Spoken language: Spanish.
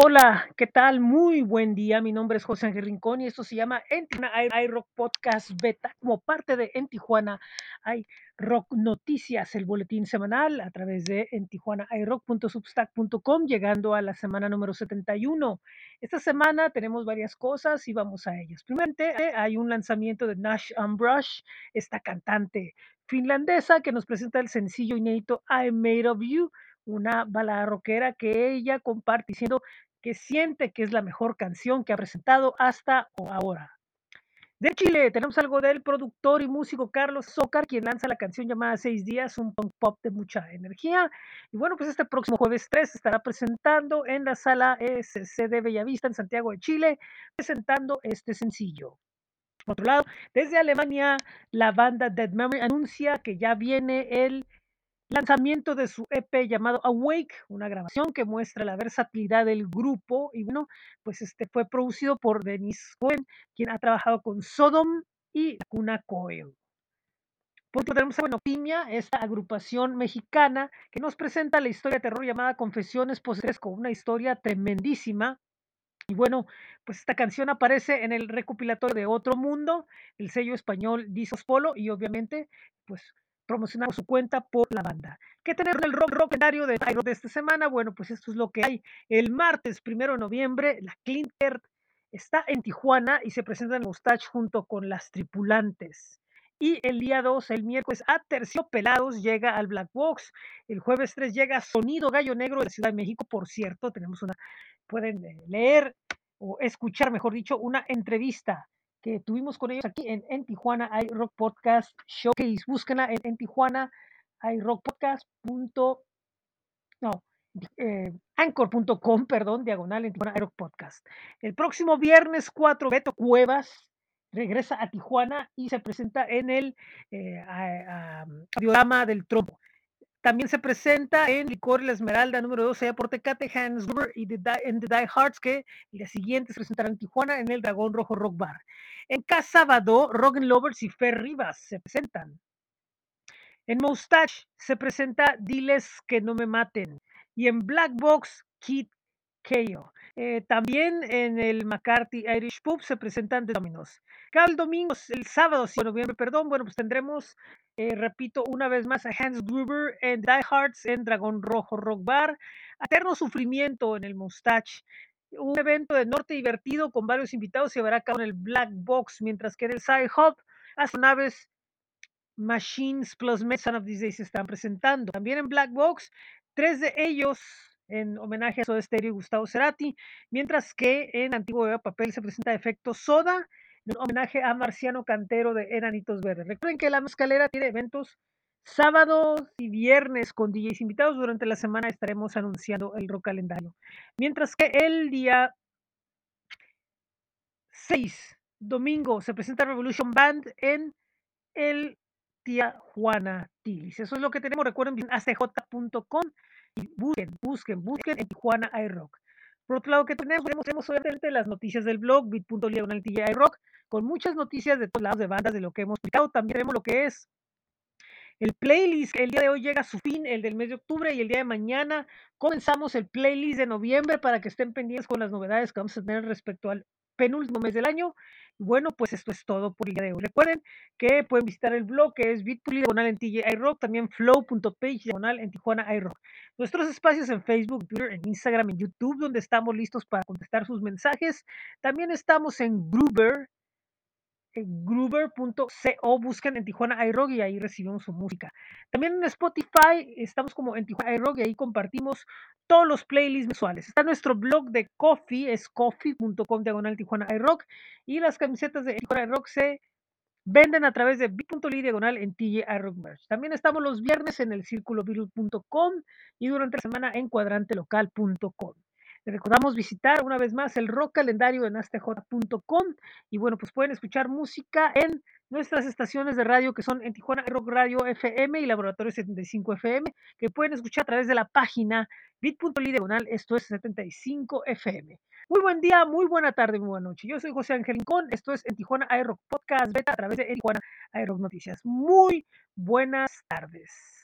Hola, ¿qué tal? Muy buen día. Mi nombre es José Ángel Rincón y esto se llama En Tijuana hay Rock Podcast Beta, como parte de En Tijuana hay Rock Noticias, el boletín semanal a través de en Tijuana llegando a la semana número 71. Esta semana tenemos varias cosas y vamos a ellas. Primeramente, hay un lanzamiento de Nash Brush, esta cantante finlandesa que nos presenta el sencillo inédito I Made of You, una balada rockera que ella comparte diciendo que siente que es la mejor canción que ha presentado hasta ahora. De Chile tenemos algo del productor y músico Carlos Zócar, quien lanza la canción llamada Seis Días, un punk pop de mucha energía. Y bueno, pues este próximo jueves 3 estará presentando en la sala SC de Bellavista en Santiago de Chile, presentando este sencillo. Por otro lado, desde Alemania, la banda Dead Memory anuncia que ya viene el lanzamiento de su EP llamado Awake, una grabación que muestra la versatilidad del grupo y bueno, pues este fue producido por Denis Cohen, quien ha trabajado con Sodom y Cuna Coel. Por otro tenemos a bueno, Piña, esta agrupación mexicana que nos presenta la historia de terror llamada Confesiones Postres con una historia tremendísima. Y bueno, pues esta canción aparece en el recopilatorio de Otro Mundo, el sello español Disos Polo y obviamente pues promocionar su cuenta por la banda. ¿Qué tener el rock rockenario de Tyro de esta semana? Bueno, pues esto es lo que hay. El martes primero de noviembre, la Clinter está en Tijuana y se presenta en Mustache junto con las tripulantes. Y el día 2, el miércoles, a Terciopelados llega al Black Box. El jueves 3 llega Sonido Gallo Negro de Ciudad de México. Por cierto, tenemos una, pueden eh, leer o escuchar, mejor dicho, una entrevista que tuvimos con ellos aquí en, en Tijuana hay Rock Podcast Showcase. Búsquenla en, en Tijuana hay Rock Podcast. Punto, no, eh, anchor.com, perdón, diagonal en Tijuana Rock Podcast. El próximo viernes 4, Beto Cuevas regresa a Tijuana y se presenta en el eh, a, a, del Trompo. También se presenta en Licor La Esmeralda número 12 allá por Tecate, Hans y The Die, en The Die Hearts, que el día siguiente se presentarán en Tijuana en el Dragón Rojo Rock Bar. En Casabado, Rogan Lovers y Fer Rivas se presentan. En Moustache se presenta Diles que no me maten. Y en Black Box, Kid Eh, también en el McCarthy Irish Pub se presentan de Dominos. Cada domingo, el sábado 6 de noviembre, perdón, bueno, pues tendremos, eh, repito, una vez más a Hans Gruber en Die Hearts en Dragón Rojo Rock Bar. Eterno Sufrimiento en el Mustache. Un evento de norte divertido con varios invitados se llevará a cabo en el Black Box, mientras que en el Side Hub, astronaves Machines plus Son of These Days se están presentando. También en Black Box, tres de ellos en homenaje a Soda Stereo y Gustavo Cerati, mientras que en Antiguo Papel se presenta Efecto Soda, en homenaje a Marciano Cantero de Enanitos Verdes. Recuerden que la Mezcalera tiene eventos sábados y viernes con DJs invitados. Durante la semana estaremos anunciando el rock calendario. Mientras que el día 6, domingo, se presenta Revolution Band en el Tía Juana Tilis. Eso es lo que tenemos. Recuerden, acj.com busquen, busquen, busquen en Tijuana iRock. Por otro lado, que tenemos, tenemos, obviamente las noticias del blog, bit.ly iRock, con muchas noticias de todos lados de bandas, de lo que hemos explicado. También tenemos lo que es el playlist. El día de hoy llega a su fin, el del mes de octubre, y el día de mañana comenzamos el playlist de noviembre para que estén pendientes con las novedades que vamos a tener respecto al penúltimo mes del año. Bueno, pues esto es todo por el día de hoy. Recuerden que pueden visitar el blog que es bit.ly diagonal en TJ iRock, también flow.page diagonal en Tijuana iRock. Nuestros espacios en Facebook, Twitter, en Instagram, en YouTube, donde estamos listos para contestar sus mensajes. También estamos en Gruber, gruber.co, busquen en Tijuana iRock y ahí recibimos su música. También en Spotify estamos como en Tijuana iRock y ahí compartimos todos los playlists mensuales. Está nuestro blog de coffee, es coffee.com diagonal Tijuana iRock y las camisetas de Tijuana iRock se venden a través de bit.ly diagonal en TJ iRock Merch. También estamos los viernes en el círculo y durante la semana en cuadrantelocal.com recordamos visitar una vez más el rock calendario en astj.com y bueno, pues pueden escuchar música en nuestras estaciones de radio que son en Tijuana Rock Radio FM y Laboratorio 75 FM, que pueden escuchar a través de la página bit.ly diagonal, esto es 75 FM. Muy buen día, muy buena tarde, muy buena noche. Yo soy José Ángel Rincón, esto es en Tijuana iRock Podcast Beta a través de Tijuana iRock Noticias. Muy buenas tardes.